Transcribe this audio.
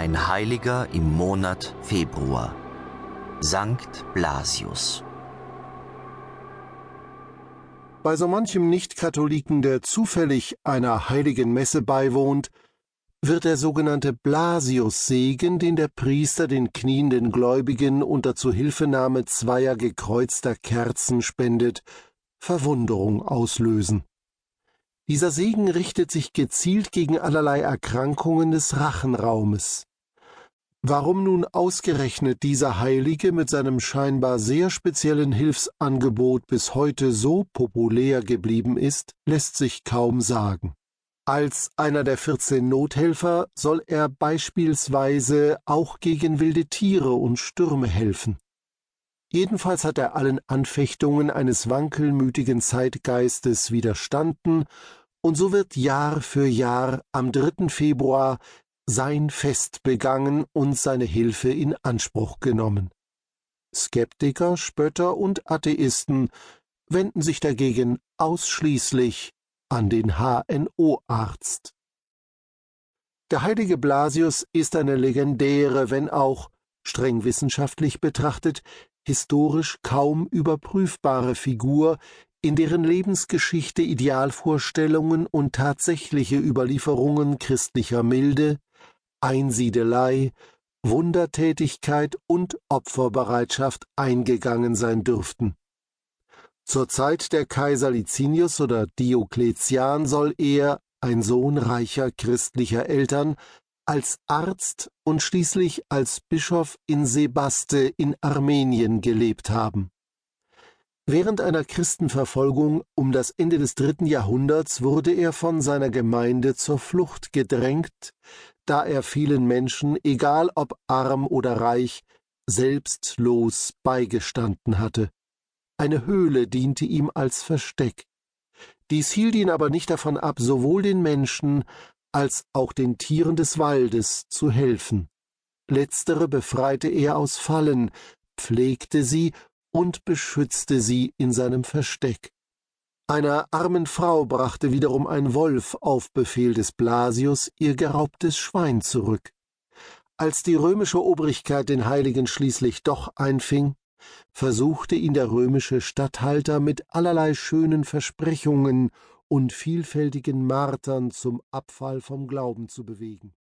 Ein Heiliger im Monat Februar. Sankt Blasius. Bei so manchem Nichtkatholiken, der zufällig einer heiligen Messe beiwohnt, wird der sogenannte Blasius-Segen, den der Priester den knienden Gläubigen unter Zuhilfenahme zweier gekreuzter Kerzen spendet, Verwunderung auslösen. Dieser Segen richtet sich gezielt gegen allerlei Erkrankungen des Rachenraumes. Warum nun ausgerechnet dieser Heilige mit seinem scheinbar sehr speziellen Hilfsangebot bis heute so populär geblieben ist, lässt sich kaum sagen. Als einer der 14 Nothelfer soll er beispielsweise auch gegen wilde Tiere und Stürme helfen. Jedenfalls hat er allen Anfechtungen eines wankelmütigen Zeitgeistes widerstanden und so wird Jahr für Jahr am 3. Februar sein Fest begangen und seine Hilfe in Anspruch genommen. Skeptiker, Spötter und Atheisten wenden sich dagegen ausschließlich an den HNO-Arzt. Der heilige Blasius ist eine legendäre, wenn auch streng wissenschaftlich betrachtet, historisch kaum überprüfbare Figur, in deren Lebensgeschichte Idealvorstellungen und tatsächliche Überlieferungen christlicher Milde, Einsiedelei, Wundertätigkeit und Opferbereitschaft eingegangen sein dürften. Zur Zeit der Kaiser Licinius oder Diokletian soll er, ein Sohn reicher christlicher Eltern, als Arzt und schließlich als Bischof in Sebaste in Armenien gelebt haben. Während einer Christenverfolgung um das Ende des dritten Jahrhunderts wurde er von seiner Gemeinde zur Flucht gedrängt, da er vielen Menschen, egal ob arm oder reich, selbstlos beigestanden hatte. Eine Höhle diente ihm als Versteck. Dies hielt ihn aber nicht davon ab, sowohl den Menschen als auch den Tieren des Waldes zu helfen. Letztere befreite er aus Fallen, pflegte sie und beschützte sie in seinem Versteck. Einer armen Frau brachte wiederum ein Wolf auf Befehl des Blasius ihr geraubtes Schwein zurück. Als die römische Obrigkeit den Heiligen schließlich doch einfing, versuchte ihn der römische Statthalter mit allerlei schönen Versprechungen und vielfältigen Martern zum Abfall vom Glauben zu bewegen.